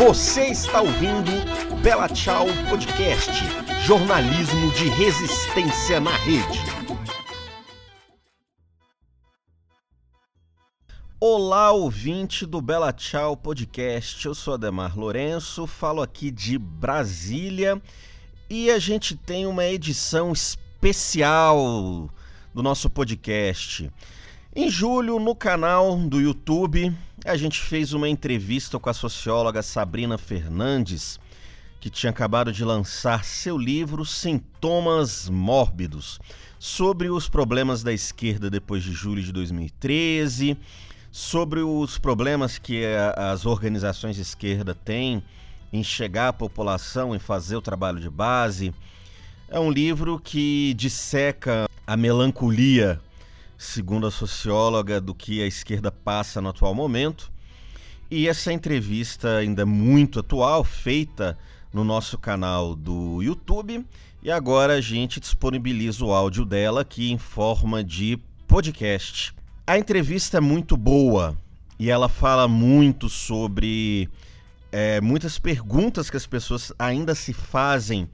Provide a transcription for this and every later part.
Você está ouvindo Bela Tchau Podcast, jornalismo de resistência na rede. Olá, ouvinte do Bela Tchau Podcast. Eu sou Ademar Lourenço, falo aqui de Brasília e a gente tem uma edição especial do nosso podcast. Em julho, no canal do YouTube, a gente fez uma entrevista com a socióloga Sabrina Fernandes, que tinha acabado de lançar seu livro Sintomas Mórbidos, sobre os problemas da esquerda depois de julho de 2013, sobre os problemas que as organizações de esquerda têm em chegar à população, em fazer o trabalho de base. É um livro que disseca a melancolia segundo a socióloga, do que a esquerda passa no atual momento. E essa entrevista ainda muito atual, feita no nosso canal do YouTube. E agora a gente disponibiliza o áudio dela aqui em forma de podcast. A entrevista é muito boa e ela fala muito sobre é, muitas perguntas que as pessoas ainda se fazem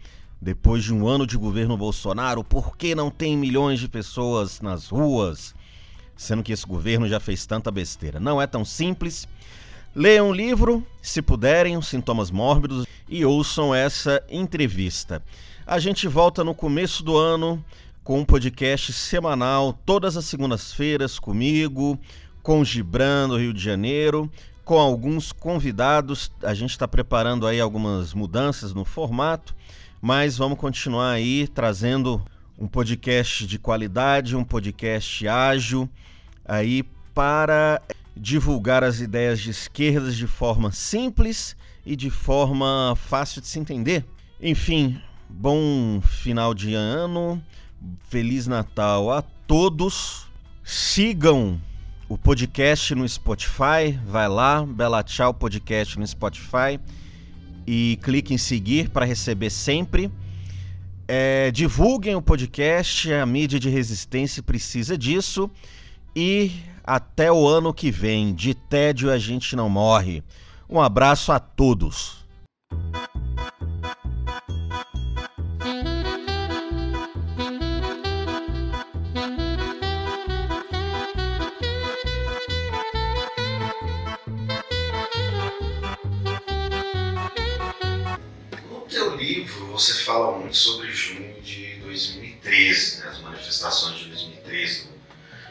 depois de um ano de governo Bolsonaro, por que não tem milhões de pessoas nas ruas? Sendo que esse governo já fez tanta besteira. Não é tão simples. Leiam o livro, se puderem, os sintomas mórbidos, e ouçam essa entrevista. A gente volta no começo do ano com um podcast semanal, todas as segundas-feiras, comigo, com Gibran do Rio de Janeiro, com alguns convidados. A gente está preparando aí algumas mudanças no formato mas vamos continuar aí trazendo um podcast de qualidade, um podcast ágil aí para divulgar as ideias de esquerdas de forma simples e de forma fácil de se entender. Enfim, bom final de ano, feliz Natal a todos. Sigam o podcast no Spotify, vai lá, Bela Tchau Podcast no Spotify e clique em seguir para receber sempre. É, divulguem o podcast, a mídia de resistência precisa disso. E até o ano que vem, de tédio a gente não morre. Um abraço a todos. Você fala muito sobre junho de 2013, né, as manifestações de 2013,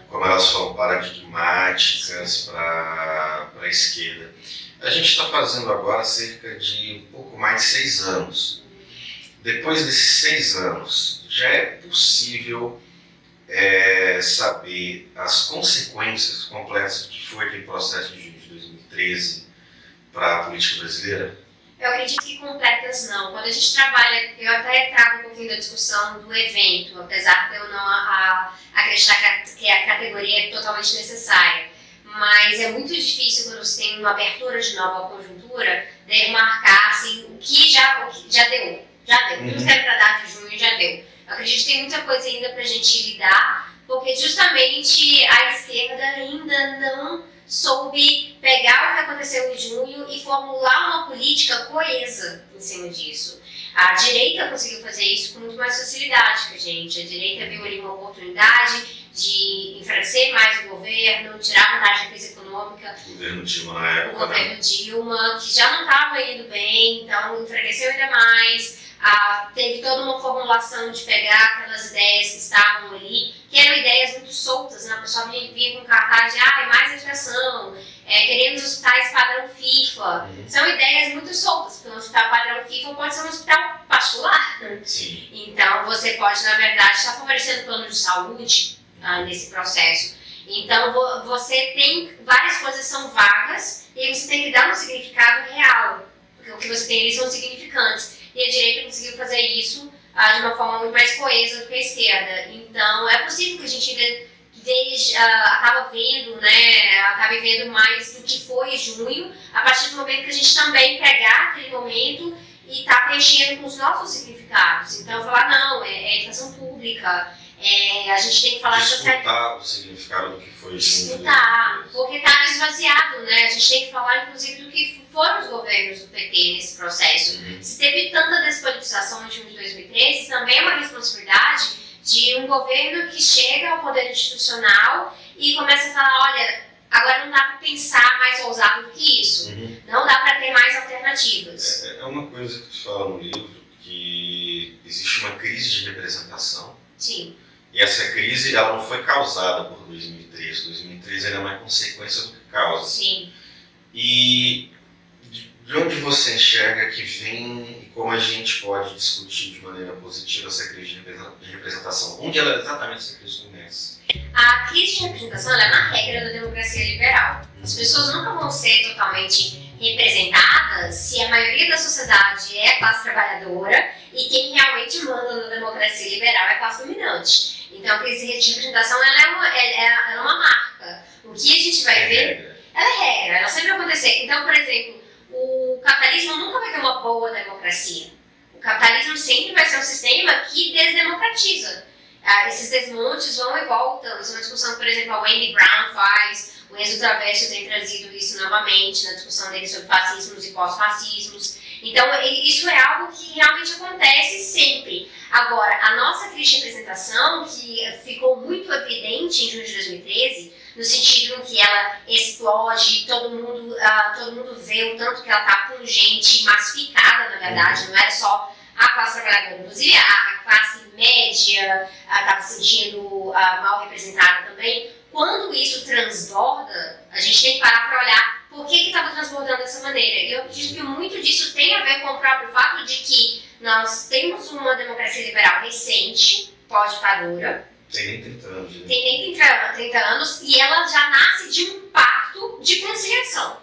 como elas foram paradigmáticas para a esquerda. A gente está fazendo agora cerca de um pouco mais de seis anos. Depois desses seis anos, já é possível é, saber as consequências completas que foi aquele processo de junho de 2013 para a política brasileira? Eu acredito que completas não. Quando a gente trabalha, eu até trago um pouquinho da discussão do evento, apesar de eu não a, a acreditar que a categoria é totalmente necessária. Mas é muito difícil quando você tem uma abertura de nova conjuntura, demarcar assim, o que já, o que já deu. Já deu. Uhum. Tudo que era para dar de junho já deu. Eu acredito que tem muita coisa ainda para a gente lidar, porque justamente a esquerda ainda não soube pegar o que aconteceu em junho e formular uma política coesa em cima disso. A direita conseguiu fazer isso com muito mais facilidade que a gente. A direita viu ali uma oportunidade de enfraquecer mais o governo, tirar vantagem da crise econômica. O governo Dilma na época. O governo né? Dilma, que já não estava indo bem, então enfraqueceu ainda mais ah, teve toda uma formulação de pegar aquelas ideias que estavam ali, que eram ideias muito soltas, né? A pessoa vinha, vinha com cartaz de ah, mais educação, é, queremos hospitais padrão FIFA. Uhum. São ideias muito soltas, porque um hospital padrão FIFA pode ser um hospital particular. Sim. Então você pode, na verdade, estar favorecendo o plano de saúde ah, nesse processo. Então você tem várias coisas são vagas e você tem que dar um significado real. Porque o que você tem ali são significantes e a direita conseguiu fazer isso ah, de uma forma muito mais coesa do que a esquerda. Então, é possível que a gente ainda veja, ah, acaba vendo, né, acabe vendo mais do que foi junho, a partir do momento que a gente também pegar aquele momento e tá preenchendo com os nossos significados. Então, falar, não, é, é educação pública, é, a gente tem que falar... Disputar o significado do que foi Disputar, porque está esvaziado, né? A gente tem que falar, inclusive, do que foram os governos do PT nesse processo. Uhum. Se teve tanta despolitização no time de 2013, também é uma responsabilidade de um governo que chega ao poder institucional e começa a falar, olha, agora não dá para pensar mais ousado do que isso. Uhum. Não dá para ter mais alternativas. É, é uma coisa que tu fala no livro, que existe uma crise de representação. Sim. E essa crise ela não foi causada por 2013. 2013 era uma consequência do que causa. Sim. E de onde você enxerga que vem e como a gente pode discutir de maneira positiva essa crise de representação? Onde ela exatamente essa crise começa? A crise de representação é na regra da democracia liberal. As pessoas nunca vão ser totalmente representadas se a maioria da sociedade é a classe trabalhadora e quem realmente manda na democracia liberal é a classe dominante. Então, a crise de representação ela é, uma, é, ela é uma marca. O que a gente vai é ver. Ela é regra, ela sempre vai acontecer. Então, por exemplo, o capitalismo nunca vai ter uma boa democracia. O capitalismo sempre vai ser um sistema que desdemocratiza. Ah, esses desmontes vão e voltam. Isso é uma discussão, por exemplo, a Wendy Brown faz, o Enzo Traverso tem trazido isso novamente na discussão dele sobre fascismos e pós-fascismos. Então, isso é algo que realmente acontece sempre. Agora, a nossa crise de representação, que ficou muito evidente em junho de 2013, no sentido que ela explode, todo mundo, uh, todo mundo vê o tanto que ela está pungente, massificada, na verdade, não era só a classe trabalhadora, inclusive a, classe média estava se sentindo uh, mal representada também. Quando isso transborda, a gente tem que parar para olhar por que estava transbordando dessa maneira. E eu acredito que muito disso tem a ver com o próprio fato de que nós temos uma democracia liberal recente, pós-ditadura, tem nem 30 anos. Né? Tem nem 30, 30 anos e ela já nasce de um pacto de conciliação.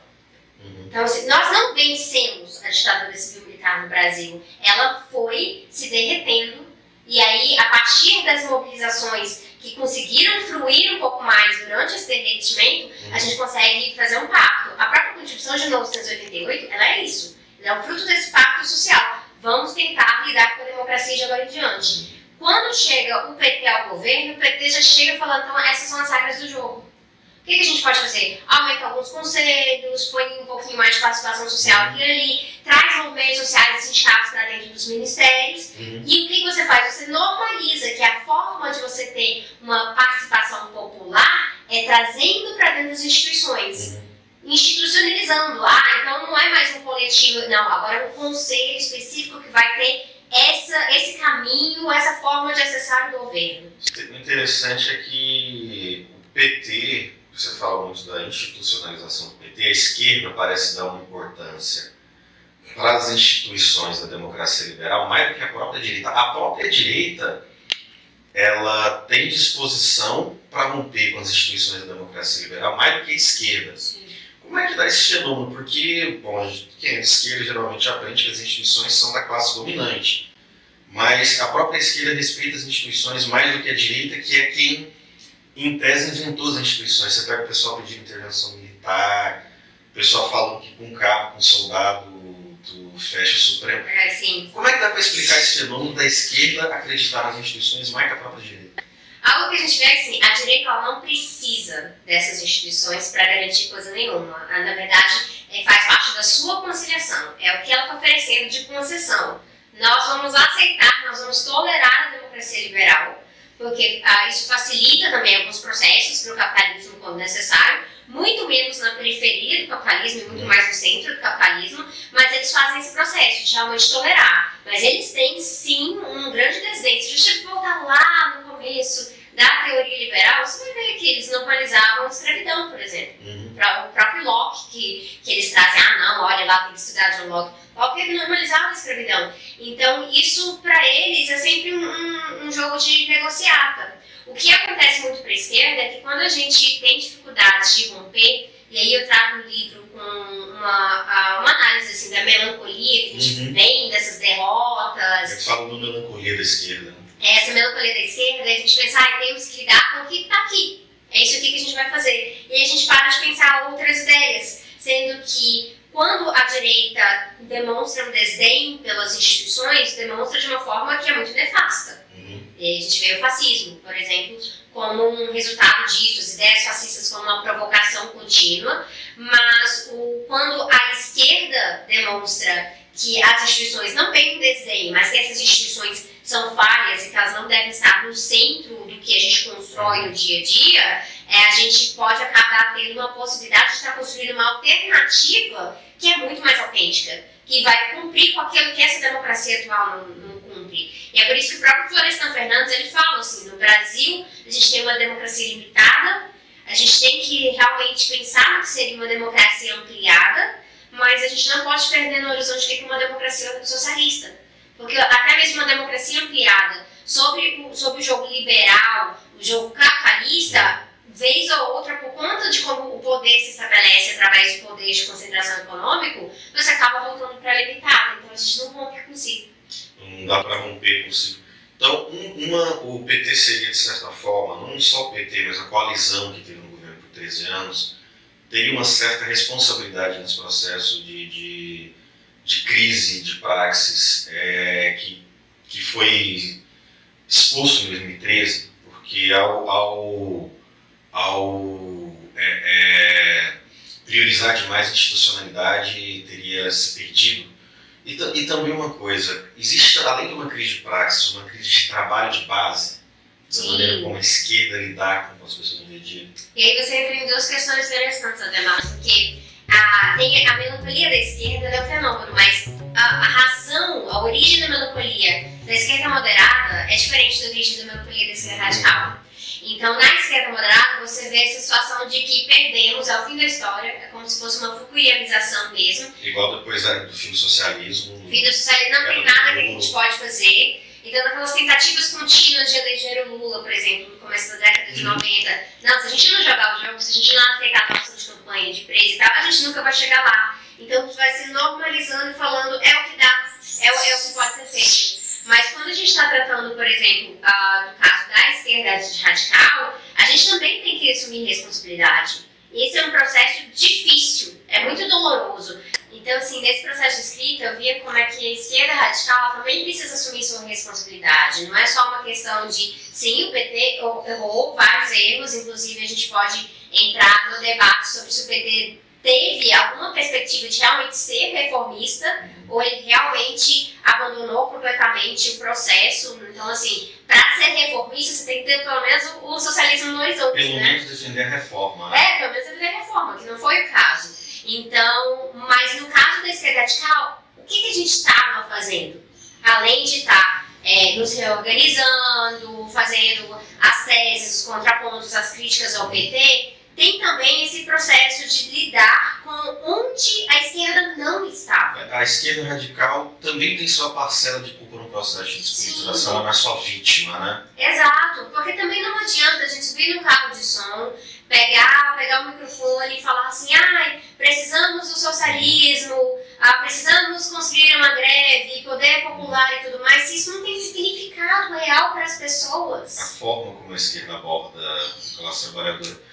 Uhum. Então, assim, nós não vencemos a ditadura civil militar no Brasil. Ela foi se derretendo e aí, a partir das mobilizações que conseguiram fluir um pouco mais durante esse derretimento, uhum. a gente consegue fazer um pacto. A própria Constituição de 1988, ela é isso. Ela é o fruto desse pacto social. Vamos tentar lidar com a democracia de agora em diante. Quando chega o PT ao governo, o PT já chega falando, então essas são as regras do jogo. O que, que a gente pode fazer? Aumenta alguns conselhos, põe um pouquinho mais de participação social aqui e ali, traz movimentos sociais e sindicatos para dentro dos ministérios. Uhum. E o que, que você faz? Você normaliza que a forma de você ter uma participação popular é trazendo para dentro das instituições. Uhum institucionalizando. Ah, então não é mais um coletivo, não, agora é um conselho específico que vai ter essa, esse caminho, essa forma de acessar o governo. O interessante é que o PT, você fala muito da institucionalização do PT, a esquerda parece dar uma importância para as instituições da democracia liberal mais do que a própria direita. A própria direita ela tem disposição para romper com as instituições da democracia liberal mais do que a esquerda. Sim. Como é que dá esse fenômeno? Porque, bom, quem é de esquerda geralmente aprende que as instituições são da classe dominante. Mas a própria esquerda respeita as instituições mais do que a direita, que é quem, em tese, inventou as instituições. Você pega o pessoal pedindo intervenção militar, o pessoal falando que com um cabo, com um soldado, tu fecha o Supremo. É, sim. Como é que dá para explicar esse fenômeno da esquerda acreditar nas instituições mais que a própria direita? Algo que a gente vê é assim, a direita não precisa dessas instituições para garantir coisa nenhuma. Na verdade, é, faz parte da sua conciliação. É o que ela está oferecendo de concessão. Nós vamos aceitar, nós vamos tolerar a democracia liberal, porque ah, isso facilita também alguns processos para o capitalismo quando necessário, muito menos na periferia do capitalismo e muito mais no centro do capitalismo, mas eles fazem esse processo de realmente tolerar. Mas eles têm sim um grande desdém. Se a gente voltar lá no começo da teoria liberal, você vai ver que eles normalizavam a escravidão, por exemplo. Uhum. O próprio Locke, que, que eles trazem, ah, não, olha lá, tem que estudar John Locke. Locke normalizava a escravidão. Então, isso para eles é sempre um, um, um jogo de negociata. O que acontece muito para a esquerda é que quando a gente tem dificuldade de romper, e aí eu trago um livro com uma, uma análise assim, da melancolia que a gente uhum. vem dessas derrotas. Eu falo do melancolia da esquerda. Né? Essa melancolia da esquerda, a gente pensa, ah, temos que lidar com o que está aqui. É isso aqui que a gente vai fazer. E a gente para de pensar outras ideias, sendo que quando a direita demonstra um desdém pelas instituições, demonstra de uma forma que é muito nefasta. E a gente vê o fascismo, por exemplo, como um resultado disso, as ideias fascistas como uma provocação contínua, mas o, quando a esquerda demonstra que as instituições não têm um desenho, mas que essas instituições são falhas e que elas não devem estar no centro do que a gente constrói no dia a dia, é, a gente pode acabar tendo uma possibilidade de estar construindo uma alternativa que é muito mais autêntica, que vai cumprir com aquilo que essa democracia atual não, não cumpre. E é por isso que o próprio Florestan Fernandes ele fala assim, no Brasil a gente tem uma democracia limitada, a gente tem que realmente pensar no que seria uma democracia ampliada, mas a gente não pode perder no horizonte que é uma democracia socialista. Porque até mesmo uma democracia ampliada sobre o, sobre o jogo liberal, o jogo capitalista, vez ou outra, por conta de como o poder se estabelece através do poder de concentração econômico, você acaba voltando para a limitada. Então a gente não rompe consigo. Não dá para romper consigo. Então, uma, o PT seria, de certa forma, não só o PT, mas a coalizão que teve no governo por 13 anos, teria uma certa responsabilidade nesse processo de, de, de crise de praxis é, que, que foi exposto em 2013, porque ao, ao, ao é, é, priorizar demais a institucionalidade teria se perdido. E, e, também uma coisa, existe além de uma crise de praxis, uma crise de trabalho de base, da maneira como a esquerda lidar com as pessoas no dia a dia. E aí você em duas questões interessantes, Ademar, porque a, tem a melancolia da esquerda é um fenômeno, mas a, a, razão, a origem da melancolia da esquerda moderada é diferente da origem da melancolia da esquerda radical. Então, na esquerda moderada, você vê essa situação de que perdemos ao fim da história, é como se fosse uma fukuyamização mesmo. Igual depois do fim do socialismo. Fim do socialismo não tem nada que a gente pode fazer. Então, aquelas tentativas contínuas de eleger o Lula, por exemplo, no começo da década de 90. Uhum. Não, se a gente não jogar o jogo, se a gente não afetar a nossa de campanha de preço e tal, a gente nunca vai chegar lá. Então, vai se normalizando e falando, é o que dá, é, é o que pode ser feito. Mas quando a gente está tratando, por exemplo, uh, do caso da esquerda radical, a gente também tem que assumir responsabilidade. Esse é um processo difícil, é muito doloroso. Então, assim, nesse processo de escrita, eu via como é que a esquerda radical também precisa assumir sua responsabilidade. Não é só uma questão de, sim, o PT errou vários erros, inclusive a gente pode entrar no debate sobre se o PT teve alguma perspectiva de realmente ser reformista ou ele realmente abandonou completamente o processo. Então, assim, para ser reformista, você tem que ter pelo menos o, socialismo no horizonte. Pelo né? menos defender a reforma. Né? É, pelo menos defender a reforma, que não foi o caso. Então, mas no caso da esquerda radical, o que, que a gente estava fazendo? Além de estar tá, é, nos reorganizando, fazendo as teses, os contrapontos, as críticas ao PT, tem também esse processo de lidar com onde a esquerda não estava. A esquerda radical também tem sua parcela de culpa no processo de despolitização, ela não é só vítima, né? Exato, porque também não adianta a gente subir no carro de som, pegar, pegar o microfone e falar assim, ai, precisamos do socialismo, ah, precisamos construir uma greve, poder popular e tudo mais, se isso não tem significado real para as pessoas. A forma como a esquerda aborda a classe trabalhadora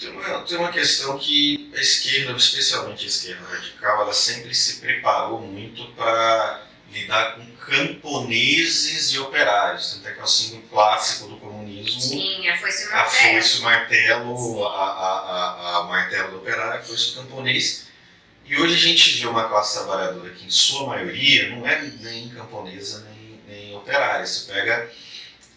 tem uma, tem uma questão que a esquerda, especialmente a esquerda radical, ela sempre se preparou muito para lidar com camponeses e operários. Até que é o símbolo clássico do comunismo. Sim, a foice martelo. A foice martelo, a, a, a, a martelo do operário, a foice do camponês. E hoje a gente vê uma classe trabalhadora que, em sua maioria, não é nem camponesa nem, nem operária. Você pega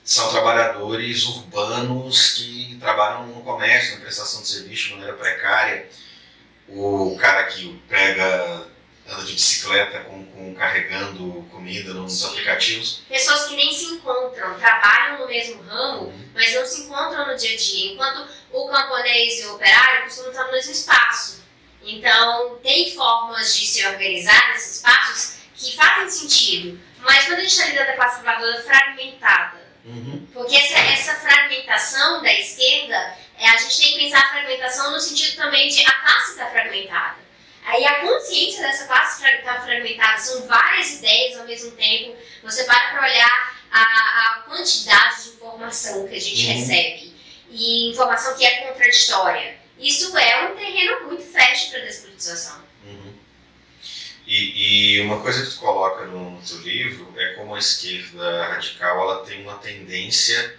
são trabalhadores urbanos que trabalham no comércio, na prestação de serviço de maneira precária. O cara que pega, anda de bicicleta com, com carregando comida nos aplicativos. Pessoas que nem se encontram, trabalham no mesmo ramo, uhum. mas não se encontram no dia a dia. Enquanto o camponês e o operário costumam estar no mesmo espaço. Então, tem formas de se organizar nesses espaços que fazem sentido. Mas quando a gente está lidando com a classe trabalhadora fragmentada, Uhum. Porque essa, essa fragmentação da esquerda, é, a gente tem que pensar a fragmentação no sentido também de a classe está fragmentada. Aí a consciência dessa classe está fragmentada, são várias ideias ao mesmo tempo. Você para para olhar a, a, quantidade de informação que a gente uhum. recebe e informação que é contraditória. Isso é um terreno muito fértil para a despolitização. E, e, uma coisa que tu coloca no, no teu livro é como a esquerda radical ela tem uma tendência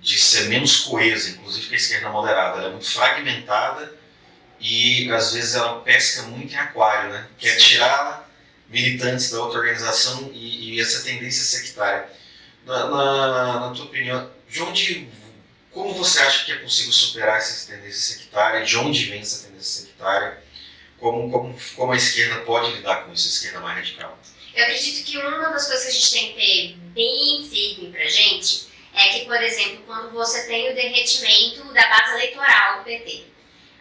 de ser menos coesa, inclusive que a esquerda moderada. Ela é muito fragmentada e às vezes ela pesca muito em aquário, né? Quer tirar militantes da outra organização e, e essa tendência sectária. Na, na, na, tua opinião, de onde, como você acha que é possível superar essa tendência sectária? De onde vem essa tendência sectária? Como, como, como a esquerda pode lidar com isso, a esquerda mais radical? Eu acredito que uma das coisas que a gente tem que ter bem firme pra gente é que, por exemplo, quando você tem o derretimento da base eleitoral do PT,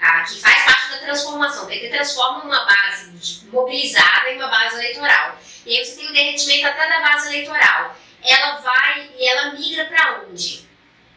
ah, que faz parte da transformação. O PT transforma uma base mobilizada em uma base eleitoral. E aí você tem o derretimento até da base eleitoral. Ela vai e ela migra para onde?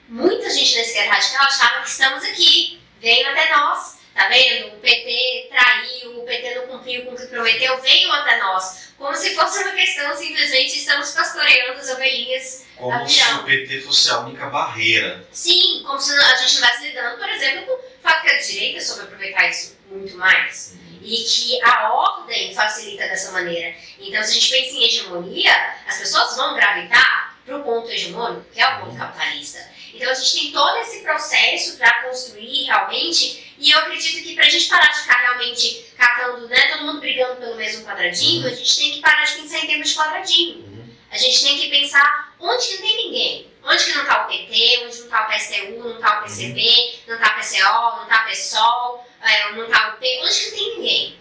Muita gente da esquerda radical achava que estamos aqui, veio até nós, tá vendo? O PT traiu, o PT não cumpriu com o que prometeu, veio até nós. Como se fosse uma questão, simplesmente estamos pastoreando as ovelhinhas Como se o PT fosse a única barreira. Sim, como se a gente estivesse lidando, por exemplo, com fato que a direita soube aproveitar isso muito mais. E que a ordem facilita dessa maneira. Então, se a gente pensa em hegemonia, as pessoas vão gravitar para o ponto hegemônico, que é o ponto capitalista. Então, a gente tem todo esse processo para construir realmente. E eu acredito que para a gente parar de ficar realmente catando, né, todo mundo brigando pelo mesmo quadradinho, a gente tem que parar de pensar em termos de quadradinho. A gente tem que pensar onde não tem ninguém. Onde que não está o PT, onde não está o PSTU, não está o PCB, não está o PCO, não está o PSOL, é, não está o P, onde que não tem ninguém?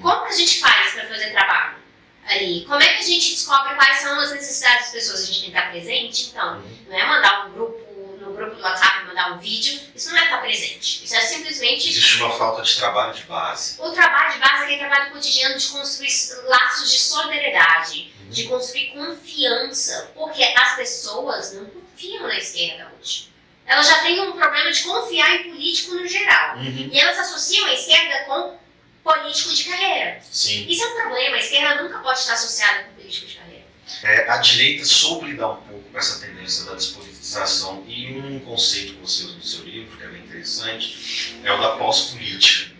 Como que a gente faz para fazer trabalho ali? Como é que a gente descobre quais são as necessidades das pessoas? A gente tem que estar presente? Então, não é mandar um grupo no grupo do WhatsApp mandar um vídeo, isso não é estar presente. Isso é simplesmente. Existe uma falta de trabalho de base. O trabalho de base é aquele trabalho cotidiano de construir laços de solidariedade de construir confiança, porque as pessoas não confiam na esquerda hoje. Elas já têm um problema de confiar em político no geral. Uhum. E elas associam a esquerda com político de carreira. Sim. Isso é um problema, a esquerda nunca pode estar associada com político de carreira. É, a direita soube lidar um pouco com essa tendência da despolitização e um conceito que você usa no seu livro, que é bem interessante, é o da pós-política.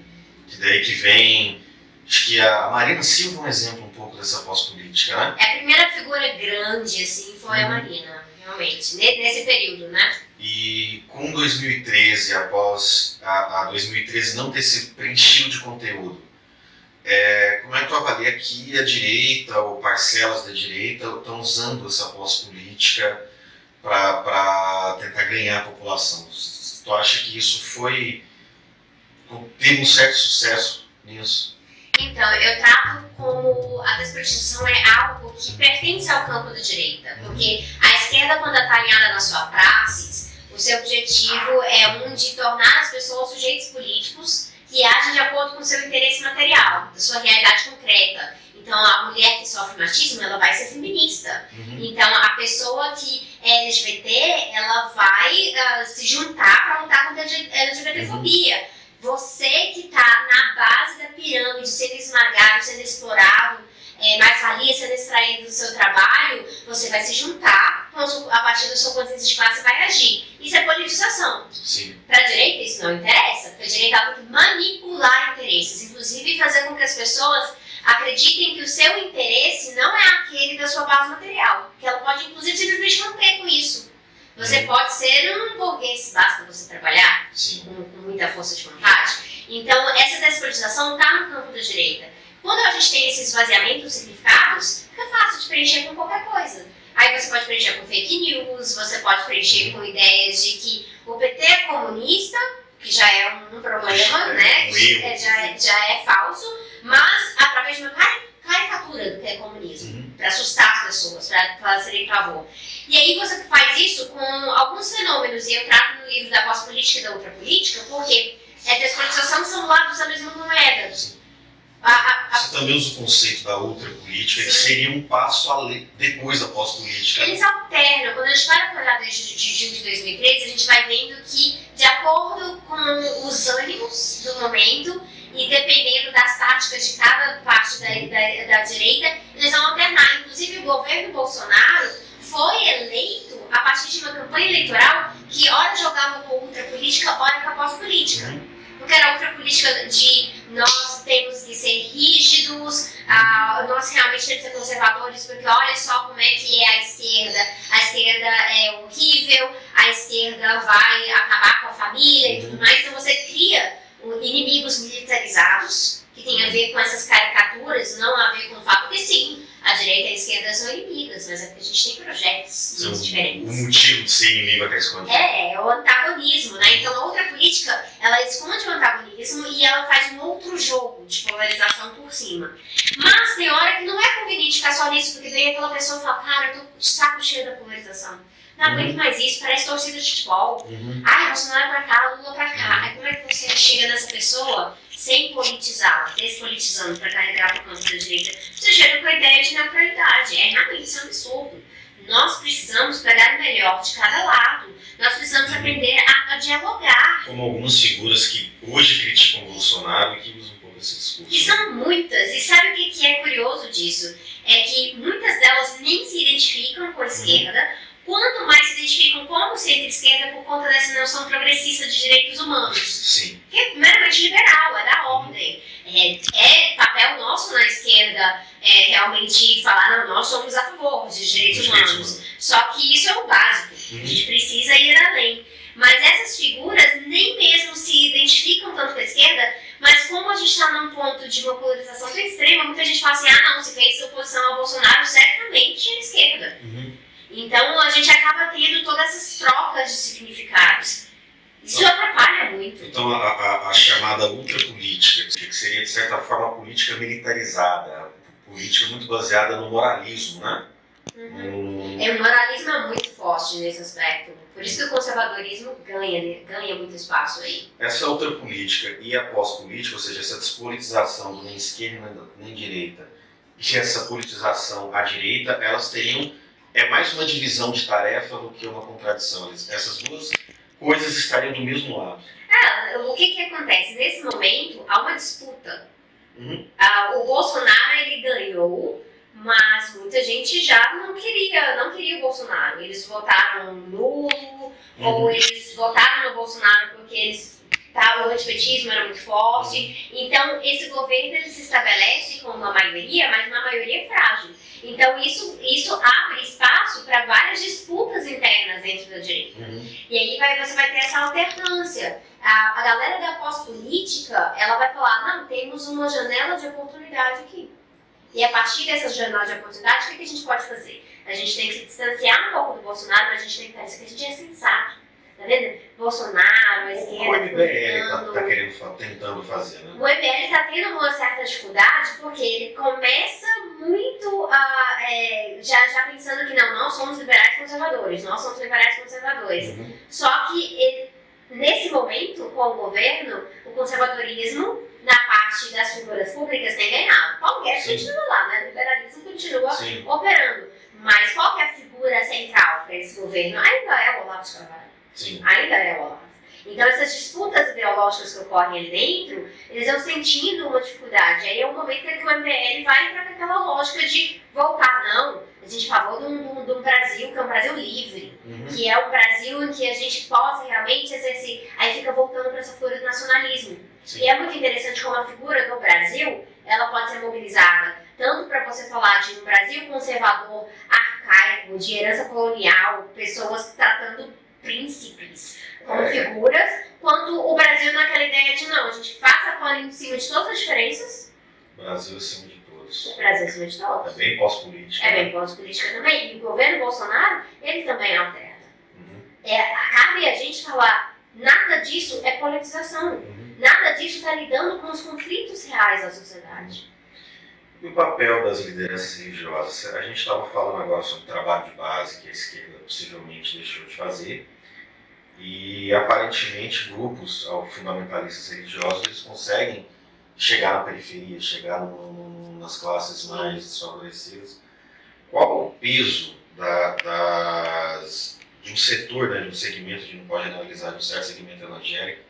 Que daí que vem Acho que a Marina Silva é um exemplo um pouco dessa pós-política, né? É a primeira figura grande, assim, foi a uhum. Marina, realmente, nesse período, né? E com 2013, após a, a 2013 não ter sido preenchido de conteúdo, é, como é que tu avalia que a direita ou parcelas da direita estão usando essa pós-política para tentar ganhar a população? Tu acha que isso foi. teve um certo sucesso nisso? Então, eu trato como a despolitização é algo que pertence ao campo da direita, porque a esquerda, quando está alinhada na sua praxis, o seu objetivo é um de tornar as pessoas sujeitos políticos que agem de acordo com o seu interesse material, da sua realidade concreta. Então, a mulher que sofre machismo, ela vai ser feminista. Uhum. Então, a pessoa que é LGBT, ela vai uh, se juntar para lutar contra a LGBTfobia. Uhum. Você que está na base da pirâmide, sendo esmagado, sendo explorado, é, mais valia sendo extraído do seu trabalho, você vai se juntar, a partir da sua consciência de classe vai agir. Isso é politização. Para a direita isso não interessa, porque a direita tem que manipular interesses, inclusive fazer com que as pessoas acreditem que o seu interesse não é aquele da sua base material, que ela pode inclusive simplesmente manter com isso. Você pode ser um burguês, basta você trabalhar com, com, muita força de vontade. Então, essa despolitização está no campo da direita. Quando a gente tem esses esvaziamentos simplificados, fica fácil de preencher com qualquer coisa. Aí você pode preencher com fake news, você pode preencher com ideias de que o PT é comunista, que já é um problema, né? É, já, é, já é falso, mas através de uma caricatura do que é comunismo, uhum. para assustar as pessoas, para elas serem favor. E aí você faz isso com alguns fenômenos, e eu trato no livro da pós-política e da outra política, porque a é, despolitização são lados da mesma moeda. A, a, a... Você também usa o conceito da outra política, que seria um passo além, depois da pós-política. Eles alternam. Quando a gente vai para olhar desde de junho de 2013, a gente vai vendo que, de acordo com os ânimos do momento, e dependendo das táticas de cada parte da, da, da direita, eles vão alternar. Inclusive, o governo Bolsonaro foi eleito a partir de uma campanha eleitoral que ora jogava com outra política, ora com a pós-política. Porque era outra política de nós temos que ser rígidos, ah, nós realmente temos que ser conservadores, porque olha só como é que é a esquerda. A esquerda é horrível, a esquerda vai acabar com a família e tudo mais. Então você cria inimigos militarizados que tem a ver com essas caricaturas, não a ver com o fato que sim, a direita e a esquerda são inimigas, mas é porque a gente tem projetos diferentes. O motivo de ser inimigo é que escondido. É, é o antagonismo, né? Então a outra política, ela esconde o antagonismo e ela faz um outro jogo de polarização por cima. Mas tem hora que não é conveniente ficar só nisso, porque vem aquela pessoa fala, cara, eu tô de saco cheio da polarização. Não aguento mais isso, parece torcida de futebol. Uhum. Ai, Bolsonaro pra cá, Lula pra cá. Aí como é que você chega nessa pessoa sem politizá-la, despolitizando pra carregar pro campo da direita? Você chega com a ideia de neutralidade. É realmente isso é um absurdo. Nós precisamos pegar o melhor de cada lado. Nós precisamos aprender a, a dialogar. Como algumas figuras que hoje criticam o Bolsonaro e que usam um pouco esse discurso. E são muitas. E sabe o que, que é curioso disso? É que muitas delas nem se identificam com a esquerda, quanto mais se identificam como centro-esquerda por conta dessa noção progressista de direitos humanos. Sim. Que é meramente liberal, é da ordem. É, é papel nosso na esquerda é, realmente falar, não, nós somos a favor dos direitos humanos. Só que isso é o básico. A Uhum. gente precisa ir além. Mas essas figuras nem mesmo se identificam tanto com a esquerda, mas como a gente está num ponto de uma polarização tão extrema, muita gente fala assim, ah não, se fez oposição ao Bolsonaro, certamente é a esquerda. Uhum. Então a gente acaba tendo todas essas trocas de significados. Isso atrapalha muito. Então, a, a- a chamada ultrapolítica, que seria, de certa forma, a política militarizada, a política muito baseada no moralismo, né? Uhum. No- É, o moralismo é muito forte nesse aspecto. Por isso que o conservadorismo ganha, né? ganha muito espaço aí. Essa ultrapolítica e a pós-política, ou seja, essa despolitização do nem esquerda nem direita, e essa politização à direita, elas teriam. É mais uma divisão de tarefa do que uma contradição. Essas duas coisas estariam do mesmo lado. Ah, o que que acontece? Nesse momento, há uma disputa. Uhum. Ah, o Bolsonaro, ele ganhou, mas muita gente já não queria, não queria o Bolsonaro. Eles votaram nulo, ou Uhum. eles votaram no Bolsonaro porque eles, tá, o antipetismo era muito forte. Então, esse governo ele se estabelece com uma maioria, mas uma maioria frágil. Então, isso, isso abre espaço para várias disputas internas dentro da direita. Uhum. E aí vai, você vai ter essa alternância. A, a galera da pós-política, ela vai falar, não, temos uma janela de oportunidade aqui. E a partir dessa janela de oportunidade, o que, que a gente pode fazer? A gente tem que se distanciar um pouco do Bolsonaro, mas a gente tem que pensar que a gente é sensato. Tá vendo? Bolsonaro, a O esquerda, MBL está tá querendo, fa- tentando fazer, né? O MBL está tendo uma certa dificuldade porque ele começa muito a, é, já, já pensando que não, nós somos liberais conservadores, nós somos liberais conservadores. Uhum. Só que ele, nesse momento, com o governo, o conservadorismo, na parte das figuras públicas, tem ganhado. Paulo Guedes continua lá, né? O liberalismo continua Sim. operando. Mas qual que é a figura central para esse governo? Ainda é o Olavo de Carvalho Sim. ainda é o Olavo. Então, essas disputas ideológicas que ocorrem ali dentro, eles vão sentindo uma dificuldade. Aí é o momento em que o MBL vai entrar naquela lógica de voltar, não, a gente um, de um- de um Brasil que é um Brasil livre, Uhum. que é um Brasil em que a gente possa realmente exercer. Aí fica voltando para essa figura do nacionalismo. Sim. E é muito interessante como a figura do Brasil, ela pode ser mobilizada tanto para você falar de um Brasil conservador, arcaico, de herança colonial, pessoas tratando príncipes como É. figuras, quanto o Brasil naquela ideia de não, a gente passa pano em cima de todas as diferenças, Brasil acima de todos. o Brasil acima de É todas. bem pós-política. É bem pós-política também. E o governo Bolsonaro, ele também alterna. Uhum. É, cabe a gente falar, nada disso é politização. Uhum. Nada disso está lidando com os conflitos reais da sociedade. E o papel das lideranças religiosas? A gente estava falando agora sobre o trabalho de base que a esquerda possivelmente deixou de fazer. E aparentemente grupos fundamentalistas religiosos eles conseguem chegar na periferia, chegar no- no- nas classes mais desfavorecidas. Qual o peso da- das, de um setor, né, de um segmento, gente não pode analisar, de um certo segmento evangélico,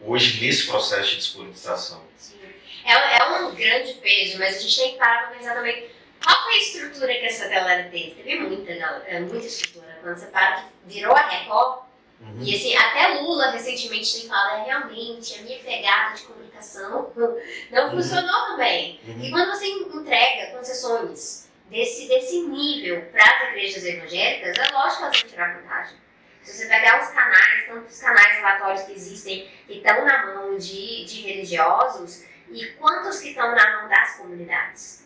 hoje nesse processo de despolitização? Sim. É, é um grande peso, mas a gente tem que parar para pensar também qual foi a estrutura que essa galera teve. Teve muita, galera, é, muita estrutura. Quando você para que virou a Record, Uhum. e assim, até Lula recentemente tem falado, é realmente, a minha pegada de comunicação não Uhum. funcionou também. E Uhum. quando você entrega concessões desse, desse nível para as igrejas evangélicas, é lógico que elas vão tirar vantagem. Se você pegar os canais, tanto os canais relatórios que existem, que estão na mão de, de religiosos, e quantos que estão na mão das comunidades.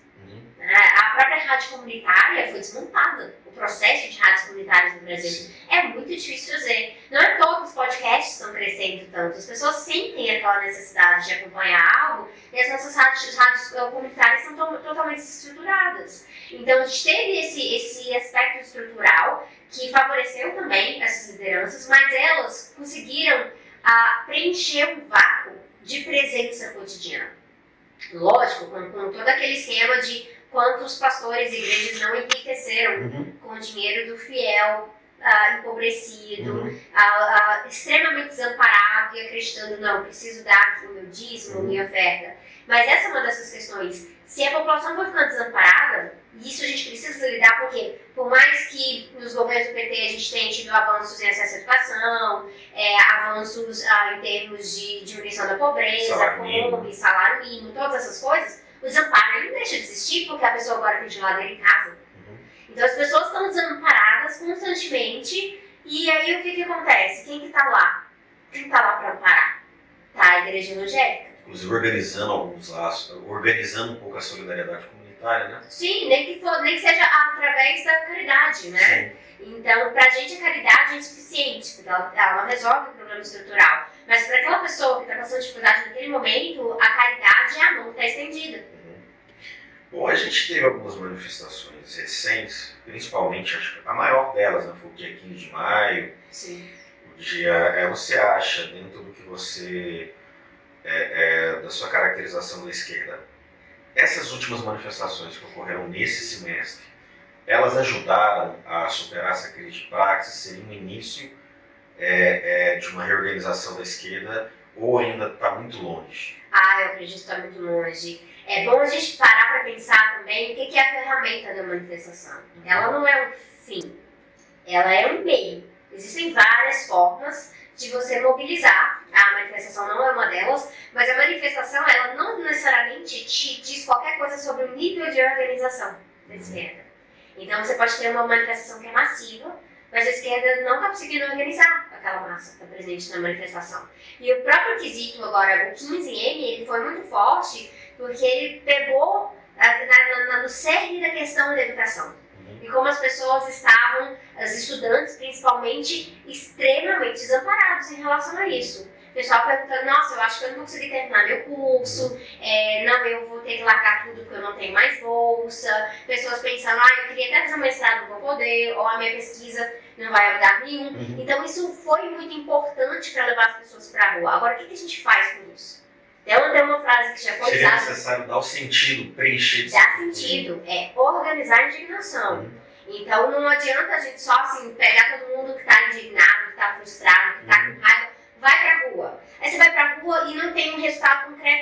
Né? A própria rádio comunitária foi desmontada. O processo de rádios comunitárias no Brasil Sim. é muito difícil fazer. Não é todos os podcasts estão crescendo tanto. As pessoas sentem aquela necessidade de acompanhar algo e as nossas rádios, rádios comunitárias são to- totalmente estruturadas. Então a gente teve esse, esse aspecto estrutural que favoreceu também essas lideranças, mas elas conseguiram ah, preencher um vácuo de presença cotidiana. Lógico, com, com todo aquele esquema de quantos pastores e igrejas não enriqueceram Uhum. com o dinheiro do fiel ah, empobrecido, Uhum. ah, ah, extremamente desamparado e acreditando, não, preciso dar aqui o meu dízimo, minha oferta. Mas essa é uma dessas questões. Se a população for ficando desamparada, e isso a gente precisa lidar porque, por mais que nos governos do PT a gente tenha tido avanços em acesso à educação, é, avanços ah, em termos de diminuição da pobreza, Salário mínimo. fome, salário mínimo, todas essas coisas, o desamparo ele não deixa de existir porque a pessoa agora tem geladeira em casa. Uhum. Então as pessoas estão desamparadas constantemente e aí o que, que acontece? Quem que tá lá? Quem tá lá para amparar? Tá a igreja evangélica? Inclusive organizando alguns laços, organizando um pouco a solidariedade comunitária, né? Sim, nem que, for, nem que seja através da caridade, né? Então, pra gente a caridade é insuficiente, porque ela, ela não resolve o problema estrutural. Mas para aquela pessoa que está passando dificuldade naquele momento, a caridade é a mão que está estendida. Uhum. Bom, a gente teve algumas manifestações recentes, principalmente, acho que a maior delas né, foi o dia 15 de maio, Sim. o dia, é, você acha, dentro do que você, é, é, da sua caracterização da esquerda, essas últimas manifestações que ocorreram nesse semestre, elas ajudaram a superar essa crise de praxis, seria um início é, é, de uma reorganização da esquerda ou ainda está muito longe? Ah, eu acredito que está muito longe. É bom a gente parar para pensar também o que que é a ferramenta da manifestação. Ela não é um fim, ela é um meio. Existem várias formas de você mobilizar. A manifestação não é uma delas, mas a manifestação ela não necessariamente te diz qualquer coisa sobre o nível de organização da esquerda. Então você pode ter uma manifestação que é massiva, mas a esquerda não está conseguindo organizar aquela massa que está presente na manifestação. E o próprio quesito agora, o 15M, ele foi muito forte porque ele pegou ah, na, na, no cerne da questão da educação. Uhum. E como as pessoas estavam, os estudantes principalmente, extremamente desamparados em relação a isso. Pessoal perguntando, nossa, eu acho que eu não vou conseguir terminar meu curso, é, não, eu vou ter que largar tudo porque eu não tenho mais bolsa. Pessoas pensando, ah, eu queria até fazer mestrado, não vou poder, ou a minha pesquisa não vai ajudar nenhum. Uhum. Então isso foi muito importante para levar as pessoas para a rua. Agora, o que, que a gente faz com isso? Tem uma, tem uma frase que já foi Seria usada, necessário dar o sentido, preencher dá sentido, é organizar a indignação. Uhum. Então não adianta a gente só assim pegar todo mundo que está indignado, que está frustrado, que está com raiva, vai pra rua. Aí você vai pra rua e não tem um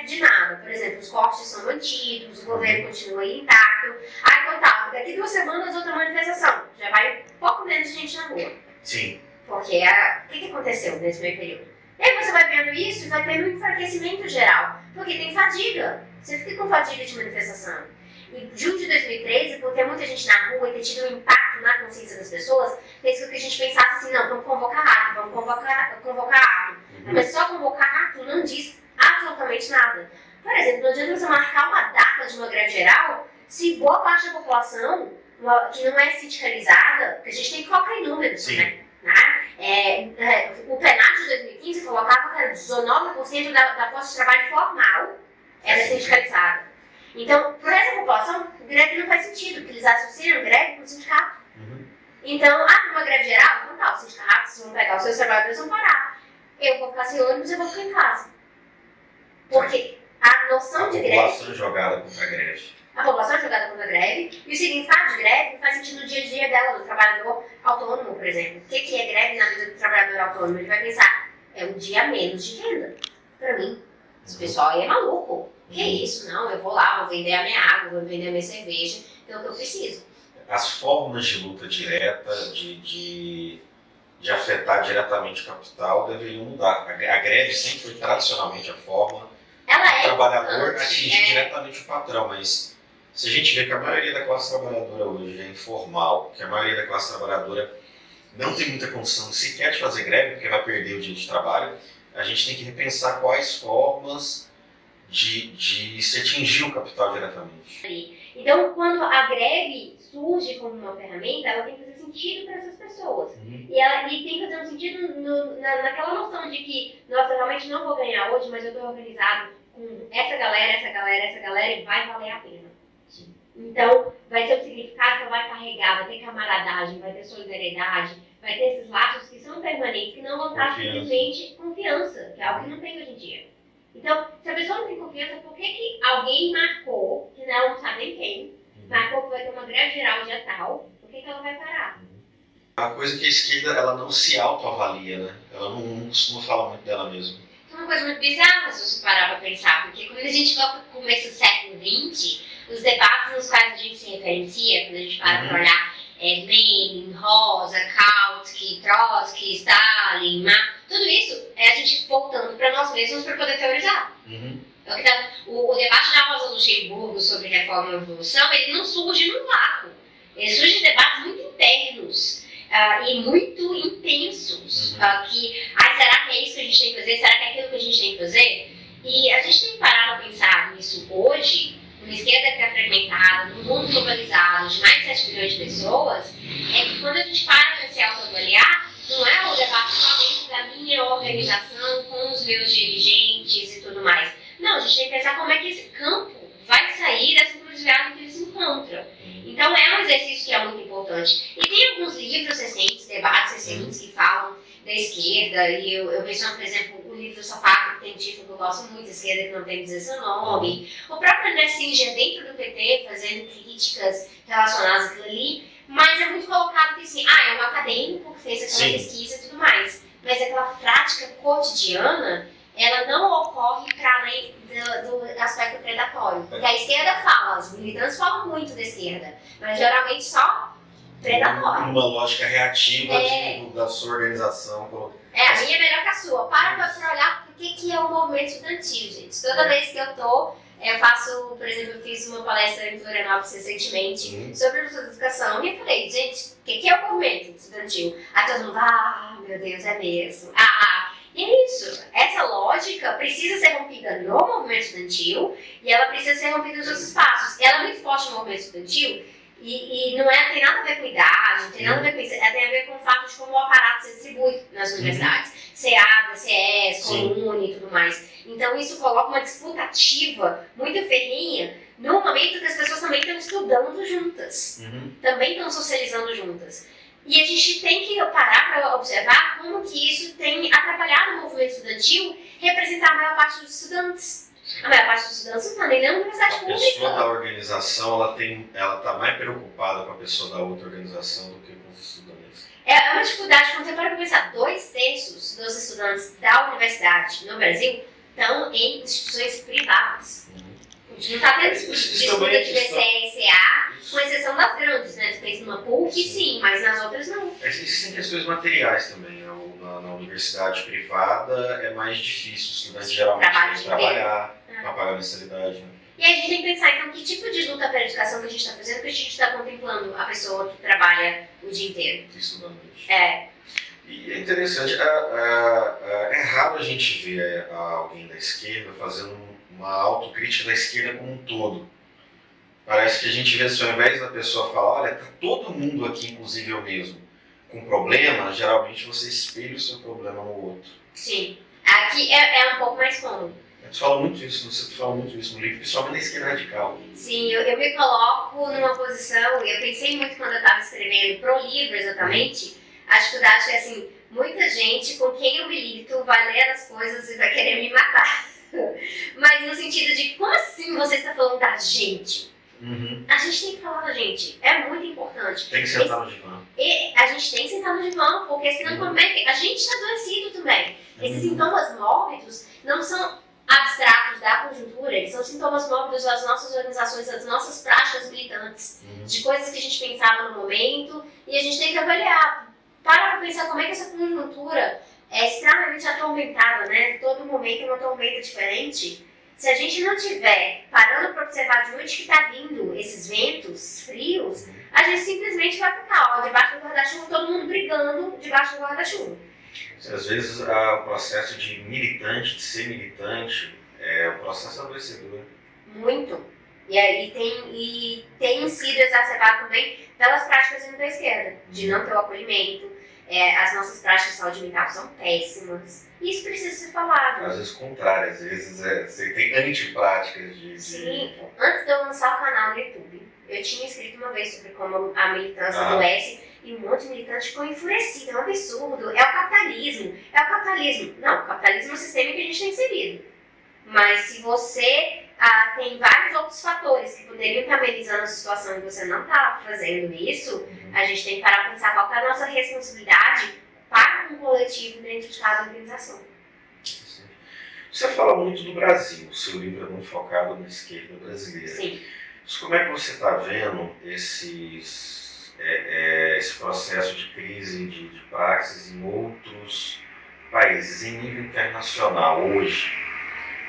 de nada. Por exemplo, os cortes são mantidos, o governo continua intacto. Aí tá, daqui duas semanas outra manifestação. Já vai um pouco menos de gente na rua. Sim. Porque a- o que, que aconteceu nesse meio período? E aí você vai vendo isso e vai tendo um enfraquecimento geral. Porque tem fadiga. Você fica com fadiga de manifestação. E junho de 2013, por ter muita gente na rua e ter tido um impacto na consciência das pessoas, fez com que a gente pensasse assim, não, vamos convocar ato, vamos convocar, convocar ato. Uhum. Mas só convocar ato não diz absolutamente nada. Por exemplo, não adianta você marcar uma data de uma greve geral se boa parte da população uma- que não é sindicalizada, porque a gente tem que colocar em números, né? né? É, é, o plenário de 2015 colocava que era 19% da, da força de trabalho formal era Sim. sindicalizada. Então, para essa população, greve não faz sentido, porque eles associam greve com sindicato. Uhum. Então, ah, numa greve geral, então tá, os sindicatos vão pegar os seus trabalhadores e vão parar. Eu vou ficar sem ônibus e vou ficar em casa. Porque a noção A de greve, população jogada contra a greve. a população é jogada contra a greve, e o significado de greve faz sentido no dia a dia dela, do trabalhador autônomo, por exemplo. O que é greve na vida do trabalhador autônomo? Ele vai pensar, é um dia a menos de renda. Pra mim, esse pessoal aí é maluco. Que isso? Não, eu vou lá, vou vender a minha água, vou vender a minha cerveja, que é o que eu preciso. As formas de luta direta, de, de, de afetar diretamente o capital, deveriam mudar. A, a greve sempre foi tradicionalmente a forma Ela é trabalhador atingir é. diretamente o patrão, mas se a gente vê que a maioria da classe trabalhadora hoje é informal, que a maioria da classe trabalhadora não tem muita condição sequer de fazer greve, porque vai perder o dia de trabalho, a gente tem que repensar quais formas de, de se atingir o capital diretamente. Então, quando a greve surge como uma ferramenta, ela tem que fazer sentido para essas pessoas. Uhum. E, ela, e tem que fazer um sentido no, na, naquela noção de que, nossa, realmente não vou ganhar hoje, mas eu estou organizado com essa galera, essa galera, essa galera, e vai valer a pena. Sim. Então, vai ter um significado que vai carregar, vai ter camaradagem, vai ter solidariedade, vai ter esses laços que são permanentes, que não vão estar simplesmente confiança, que é algo que não tem hoje em dia. Então, se a pessoa não tem confiança, por que, que alguém marcou, que não sabe nem quem, uhum. marcou que vai ter uma greve geral dia tal, por que, que ela vai parar? A coisa que a esquerda ela não se autoavalia, né? Ela não, não costuma falar muito dela mesma. Uma coisa muito bizarra se você parar para pensar, porque quando a gente vai para o começo do século XX, os debates nos quais a gente se referencia, quando a gente para uhum. para olhar é, Lenin, Rosa, Kautsky, Trotsky, Stalin, Marx, tudo isso é a gente voltando para nós mesmos para poder teorizar. Uhum. Então, o, o, debate da Rosa Luxemburgo sobre reforma e revolução, ele não surge no vácuo. Ele surge de debates muito internos. Uh, e muito intensos. Uhum. Uh, que, ah, será que é isso que a gente tem que fazer? Será que é aquilo que a gente tem que fazer? E a gente tem que parar para pensar nisso hoje, numa esquerda que é fragmentada, num mundo globalizado de mais de 7 bilhões de pessoas, é que quando a gente para para se autoavaliar, não é o debate somente da minha organização com os meus dirigentes e tudo mais. Não, a gente tem que pensar como é que esse campo vai sair dessa encruzilhada se encontram. Então é um exercício que é muito importante. E tem alguns livros recentes, debates recentes que falam da esquerda, e eu, eu menciono, por exemplo, o livro Sofá, que tem título que eu gosto muito, Esquerda que não tem que dizer seu nome. O próprio André Singer dentro do PT, fazendo críticas relacionadas àquilo ali, mas é muito colocado que assim, ah, é um acadêmico que fez aquela Sim. pesquisa e tudo mais. Mas aquela prática cotidiana, ela não ocorre para além do, do, aspecto predatório. Porque a esquerda fala, os militantes falam muito da esquerda, mas geralmente só predatório. Uma lógica reativa é. de, da sua organização. É, a minha é melhor que a sua. Para para olhar o que, que é o movimento estudantil, gente. Toda é. vez que eu tô eu faço, por exemplo, eu fiz uma palestra em Florianópolis recentemente uhum. sobre educação e eu falei, gente, o que, que, é o movimento estudantil? Aí todo mundo, ah, meu Deus, é mesmo. Ah, ah. E é isso. Essa lógica precisa ser rompida no movimento estudantil e ela precisa ser rompida nos outros espaços. Ela é muito forte no movimento estudantil e, e, não é, tem nada a ver com idade, não tem nada a ver com isso, é, tem a ver com o fato de como o aparato se distribui nas uhum. universidades. Uhum. CES, Colune e tudo mais. Então isso coloca uma disputa ativa, muito ferrinha, no momento que as pessoas também estão estudando juntas, uhum. também estão socializando juntas. E a gente tem que parar para observar como que isso tem atrapalhado o movimento estudantil representar a maior parte dos estudantes. A maior parte dos estudantes não está nem na universidade pública. A pessoa da organização, ela tem, ela está mais preocupada com a pessoa da outra organização do que com os estudantes. É, é uma dificuldade quando você para pensar, dois terços dos estudantes da universidade no Brasil estão em instituições privadas. Uhum. A gente não está tendo disputa de BCE e CA, com exceção das grandes, né? Você fez numa PUC, sim. sim, mas nas outras não. Existem questões materiais também. Né? Na, na, universidade privada é mais difícil, o estudante geralmente que trabalhar para pagar a mensalidade. Né? E aí a gente tem que pensar, então, que tipo de luta pela educação que a gente está fazendo, que a gente está contemplando a pessoa que trabalha o dia inteiro. Estudando. É. E é interessante, é, é, é, raro a gente ver alguém da esquerda fazendo uma autocrítica da esquerda como um todo. Parece que a gente vê assim, ao invés da pessoa falar, olha, tá todo mundo aqui, inclusive eu mesmo, com problema, geralmente você espelha o seu problema no outro. Sim. Aqui é, é um pouco mais cômodo Tu fala muito isso, você fala muito isso no livro, principalmente na esquerda radical. Sim, eu, eu me coloco numa posição, eu pensei muito quando eu estava escrevendo pro livro exatamente, a dificuldade é assim, muita gente com quem eu milito vai ler as coisas e vai querer me matar. Mas no sentido de, como assim você está falando da gente? Uhum. A gente tem que falar da gente, é muito importante. Tem que sentar no divã. E a gente tem que sentar no divã, porque senão uhum. como é que. A gente está adoecido também. Esses uhum. sintomas mórbidos não são abstratos da conjuntura, eles são sintomas móveis das nossas organizações, das nossas práticas militantes, uhum. de coisas que a gente pensava no momento, e a gente tem que avaliar, para para pensar como é que essa conjuntura é extremamente atormentada, né? Todo momento é uma tormenta diferente. Se a gente não tiver parando para observar de onde que está vindo esses ventos frios, a gente simplesmente vai ficar ó, debaixo do guarda-chuva, todo mundo brigando debaixo do guarda-chuva. Às vezes o processo de militante, de ser militante, é, é, o processo adoecedor. Muito. E aí tem, e tem sido exacerbado também pelas práticas da esquerda, de não ter o acolhimento. É, as nossas práticas de saúde mental são péssimas. Isso precisa ser falado. Às vezes contrário, às vezes é, você tem antipráticas de. Sim. Antes de eu lançar o canal no YouTube, eu tinha escrito uma vez sobre como a militância Ah. adoece e um monte de militante ficou enfurecido. É um absurdo. É o capitalismo. É o capitalismo. Não, o capitalismo é o sistema que a gente está inserido. Mas se você ah, tem vários outros fatores que poderiam estar amenizando a situação e você não está fazendo isso, a gente tem que parar para pensar qual é a nossa responsabilidade para um coletivo dentro de cada organização. Você fala muito do Brasil, o seu livro é muito focado na esquerda brasileira. Sim. Mas como é que você está vendo esses, é, é, esse processo de crise de, de praxis em outros países, em nível internacional, hoje?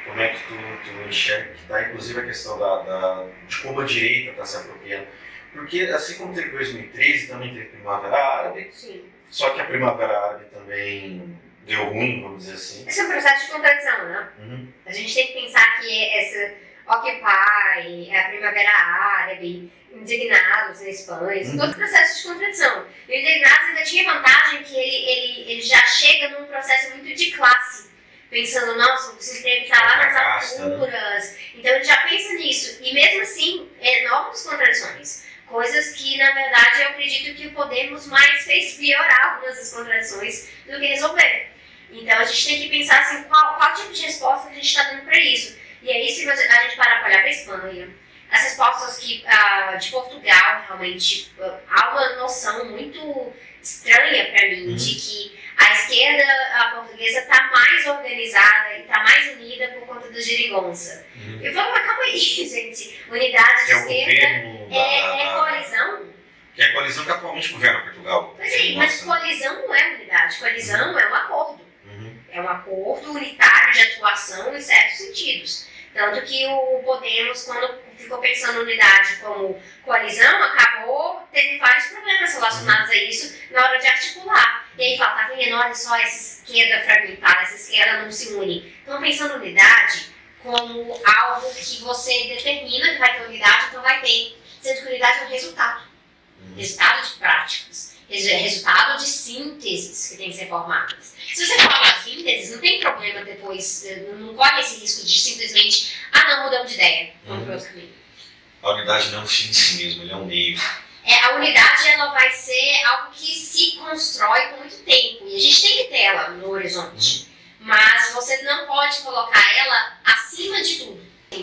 Como é que tu, tu enxerga que está, inclusive, a questão da, da- de como a direita está se apropriando? Porque, assim como teve 2013, também teve Primavera Árabe, Sim. só que a Primavera Árabe também deu ruim, vamos dizer assim. Esse é um processo de contradição, né? Uhum. A gente tem que pensar que essa Occupy, a Primavera Árabe, Indignados na Espanha, Uhum. todo processo de contradição. E o Indignados ainda tinha vantagem que ele, ele, ele já chega num processo muito de classe, pensando, nossa, o sistema está lá nas né? alturas. Então ele já pensa nisso. E mesmo assim, enormes contradições. Coisas que, na verdade, eu acredito que o Podemos mais fez piorar algumas das contradições do que resolver. Então a gente tem que pensar assim, qual, qual tipo de resposta a gente está dando para isso. E aí, se você- a gente parar para olhar para a Espanha, as respostas que, ah, de Portugal, realmente, ah, há uma noção muito estranha para mim Uhum. de que a esquerda ah, portuguesa está mais organizada e está mais unida por conta do geringonça. Uhum. Eu falo, mas calma aí, gente. Unidade de é esquerda governo é, é coalizão. que é a coalizão que atualmente governa Portugal. Pois é, mas coalizão não é unidade. Coalizão é um acordo. Uhum. É um acordo unitário de atuação em certos sentidos. Tanto que o Podemos, quando ficou pensando em unidade como coalizão, acabou tendo vários problemas relacionados a isso na hora de articular. E aí fala, tá vendo? Olha só essa esquerda fragmentada, essa esquerda não se une. Então pensando unidade como algo que você determina que vai ter unidade, então vai ter. Sendo que unidade é um resultado Uhum. resultado de práticas, resu- resultado de sínteses que têm que ser formadas. Se você forma sínteses, não tem problema depois, eh, não corre esse risco de simplesmente, ah não, mudamos de ideia, vamos para outro caminho. A unidade não é um fim em si mesmo, ele é um meio. É, a unidade ela vai ser algo que se constrói com muito tempo e a gente tem que ter ela no horizonte, mas você não pode colocar ela acima de tudo.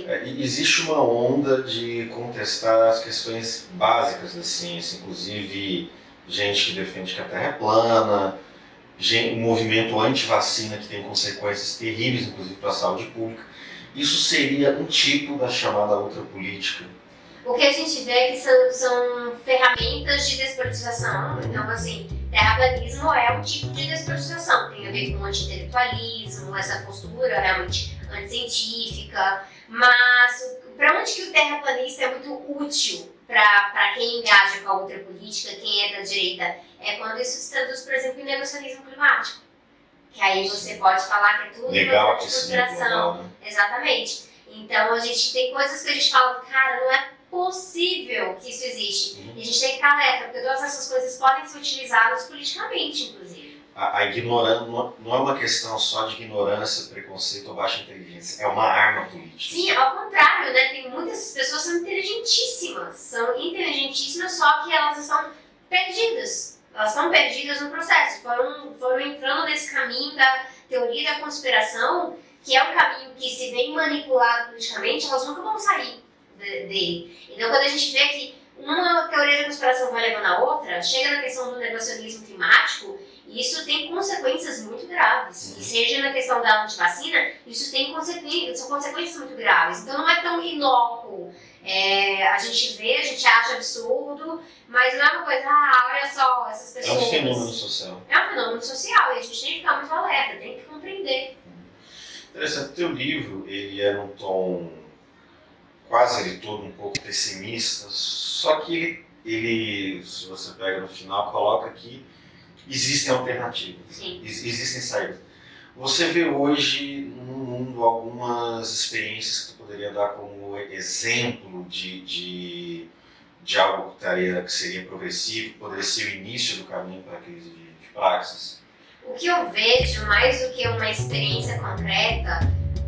É, existe uma onda de contestar as questões básicas da ciência, inclusive gente que defende que a Terra é plana, um movimento anti-vacina que tem consequências terríveis, inclusive para a saúde pública. Isso seria um tipo da chamada outra política. O que a gente vê é que são, são ferramentas de despolitização. Então, assim, terraplanismo é um tipo de despolitização. Tem a ver com anti-intelectualismo, essa postura realmente anticientífica. Mas para onde que o terraplanista é muito útil para quem engaja com a outra política, quem é da direita? É quando isso se traduz, por exemplo, em negacionismo climático. Que aí você pode falar que é tudo Legal uma conspiração. global, né? Exatamente. Então a gente tem coisas que a gente fala, cara, não é possível que isso existe. Uhum. E a gente tem que estar alerta, porque todas essas coisas podem ser utilizadas politicamente, inclusive. A, a ignorância não é uma questão só de ignorância, preconceito ou baixa inteligência, é uma arma política. Sim, ao contrário, né? Tem muitas pessoas que são inteligentíssimas, são inteligentíssimas, só que elas estão perdidas. Elas estão perdidas no processo. Foram, foram entrando nesse caminho da teoria da conspiração, que é um caminho que, se bem manipulado politicamente, elas nunca vão sair dele. Então, quando a gente vê que uma teoria da conspiração vai levando a outra, chega na questão do negacionismo climático, isso tem consequências muito graves. Uhum. E seja na questão da antivacina, isso tem consequências, são consequências muito graves. Então não é tão inócuo. É, a gente vê, a gente acha absurdo, mas não é uma coisa, ah, olha só, essas É pessoas. um fenômeno social. É um fenômeno social e a gente tem que ficar muito alerta, tem que compreender. Interessante, o teu livro, ele é num tom quase ele todo um pouco pessimista, só que ele, ele, se você pega no final, coloca que existem alternativas, ex- existem saídas. Você vê hoje no mundo algumas experiências que tu poderia dar como exemplo de, de, de algo que, estaria, que seria progressivo, poderia ser o início do caminho para a crise de, de praxis? O que eu vejo mais do que uma experiência concreta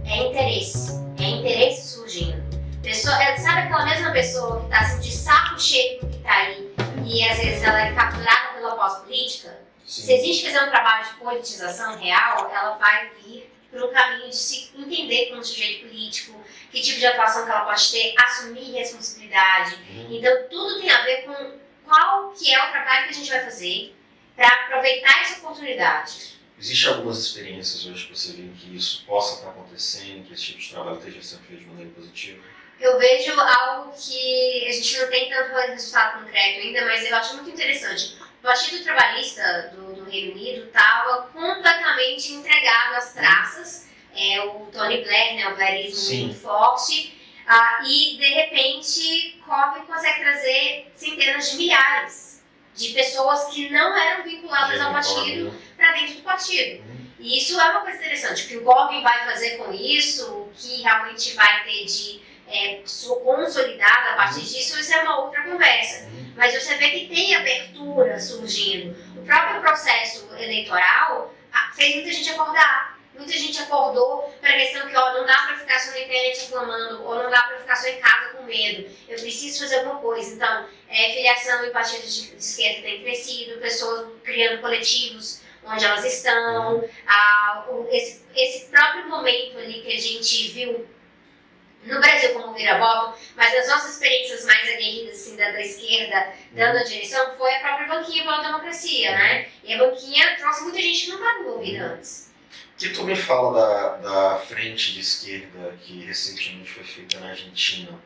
é interesse. É interesse surgindo. Pessoa, sabe aquela mesma pessoa que está assim, de saco cheio do que está aí e às vezes ela é capturada pela pós-política? Se a gente fizer um trabalho de politização real, ela vai vir para um caminho de se entender como sujeito político, que tipo de atuação que ela pode ter, assumir responsabilidade. Uhum. Então, tudo tem a ver com qual que é o trabalho que a gente vai fazer para aproveitar essa oportunidade. Existem algumas experiências hoje que você vê que isso possa estar acontecendo, que esse tipo de trabalho esteja sendo feito de maneira positiva? Eu vejo algo que a gente não tem tanto resultado concreto ainda, mas eu acho muito interessante. O Partido Trabalhista do, do Reino Unido estava completamente entregado às traças. É, o Tony Blair, né, o blairismo Sim. muito forte. Ah, e, de repente, Corbyn consegue trazer centenas de milhares de pessoas que não eram vinculadas ao partido para dentro do partido. Uhum. E isso é uma coisa interessante. O que o Corbyn vai fazer com isso, o que realmente vai ter de é, consolidada a partir uhum. disso, isso é uma outra conversa. Uhum. Mas você vê que tem abertura surgindo. O próprio processo eleitoral ah, fez muita gente acordar. Muita gente acordou para a questão que ó, não dá para ficar só na internet reclamando, ou não dá para ficar só em casa com medo. Eu preciso fazer alguma coisa. Então, é, filiação em partidos de, esquerda tem crescido, pessoas criando coletivos onde elas estão. Uhum. Ah, esse, esse próprio momento ali que a gente viu no Brasil como vira-voto, mas as nossas experiências mais aguerridas assim, da, da esquerda dando a direção foi a própria banquinha pela democracia, né? E a banquinha trouxe muita gente que não estava envolvida antes. O que tu me fala da, da frente de esquerda que recentemente foi feita na Argentina?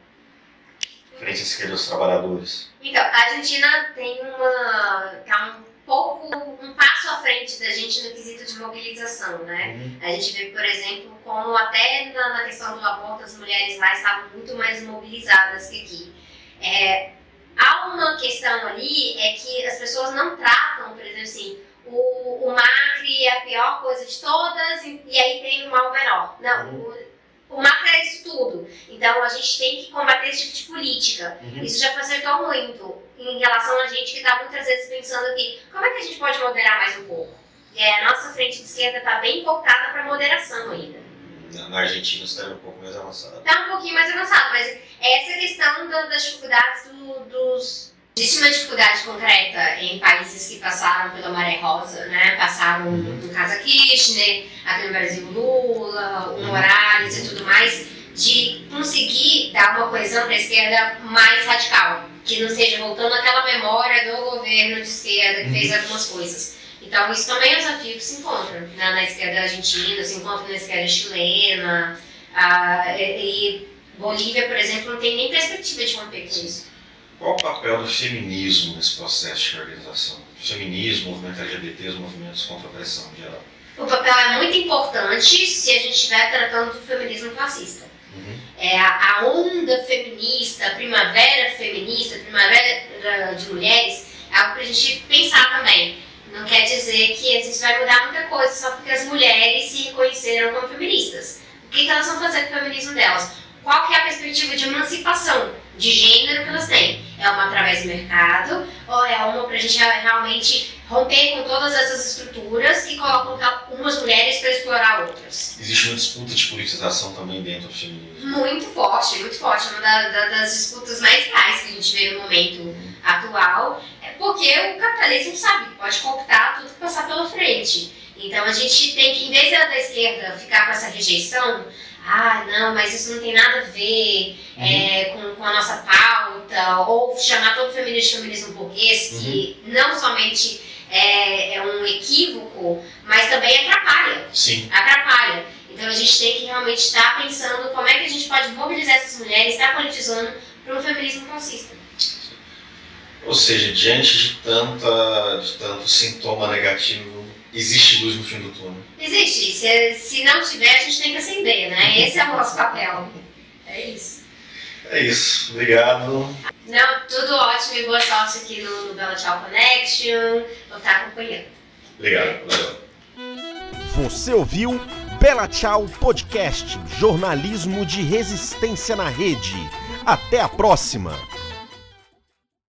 Frente de esquerda dos trabalhadores. Então, a Argentina tem uma. tá um pouco um passo à frente da gente no quesito de mobilização, né? Uhum. A gente vê, por exemplo, como até na, na, questão do aborto as mulheres lá estavam muito mais mobilizadas que aqui. É, há uma questão ali é que as pessoas não tratam, por exemplo, assim, o, o Macri é a pior coisa de todas e, e aí tem o mal menor. Não, uhum. o, o macro é isso tudo. Então a gente tem que combater esse tipo de política. Uhum. Isso já facilitou muito em relação a gente que está muitas vezes pensando aqui, como é que a gente pode moderar mais um pouco? E a nossa frente de esquerda está bem voltada para moderação ainda. Na Argentina está um pouco mais avançado. Está um pouquinho mais avançado, mas essa questão do, das dificuldades do, dos. Existe uma dificuldade concreta em países que passaram pela maré rosa, né? Passaram uhum. no caso Kirchner, aqui no Brasil Lula, o Morales e tudo mais, de conseguir dar uma coesão para a esquerda mais radical que não esteja voltando aquela memória do governo de esquerda que fez uhum. algumas coisas. Então, isso também é um desafio que se encontra né, na esquerda argentina, se encontra na esquerda chilena, ah, e, Bolívia, por exemplo, não tem nem perspectiva de romper com isso. Qual o papel do feminismo nesse processo de organização? Feminismo, movimento LGBT, os movimentos contra a pressão em geral. O papel é muito importante se a gente estiver tratando do feminismo fascista. Uhum. É, a, onda feminista, a primavera feminista, a primavera de mulheres, é algo para a gente pensar também. Não quer dizer que a gente vai mudar muita coisa só porque as mulheres se reconheceram como feministas. O que, que elas vão fazer com o feminismo delas? Qual que é a perspectiva de emancipação de gênero que elas têm? É uma através do mercado ou é uma para a gente realmente romper com todas essas estruturas e colocar umas mulheres para explorar outras. Existe uma disputa de politização também dentro do feminismo? Muito forte, muito forte. Uma da, da, das disputas mais reais que a gente vê no momento uhum. atual é porque o capitalismo sabe que pode cooptar tudo que passar pela frente. Então a gente tem que, em vez da esquerda ficar com essa rejeição, ah, não, mas isso não tem nada a ver uhum. é, com, com, a nossa pauta, ou chamar todo feminismo de feminismo burguês, uhum. que não somente é, é, um equívoco, mas também atrapalha. Sim. Atrapalha. Então a gente tem que realmente estar pensando como é que a gente pode mobilizar essas mulheres, estar politizando para um feminismo consista. Ou seja, diante de, tanta, de tanto sintoma negativo, existe luz no fim do túnel? Existe. Se, se não tiver, a gente tem que acender, né? Esse é o nosso papel. É isso. É isso. Obrigado. Não, tudo ótimo e boa sorte aqui no, no Bela Tchau Connection. Vou estar acompanhando. Obrigado. Valeu. Você ouviu Bela Tchau Podcast, jornalismo de resistência na rede. Até a próxima!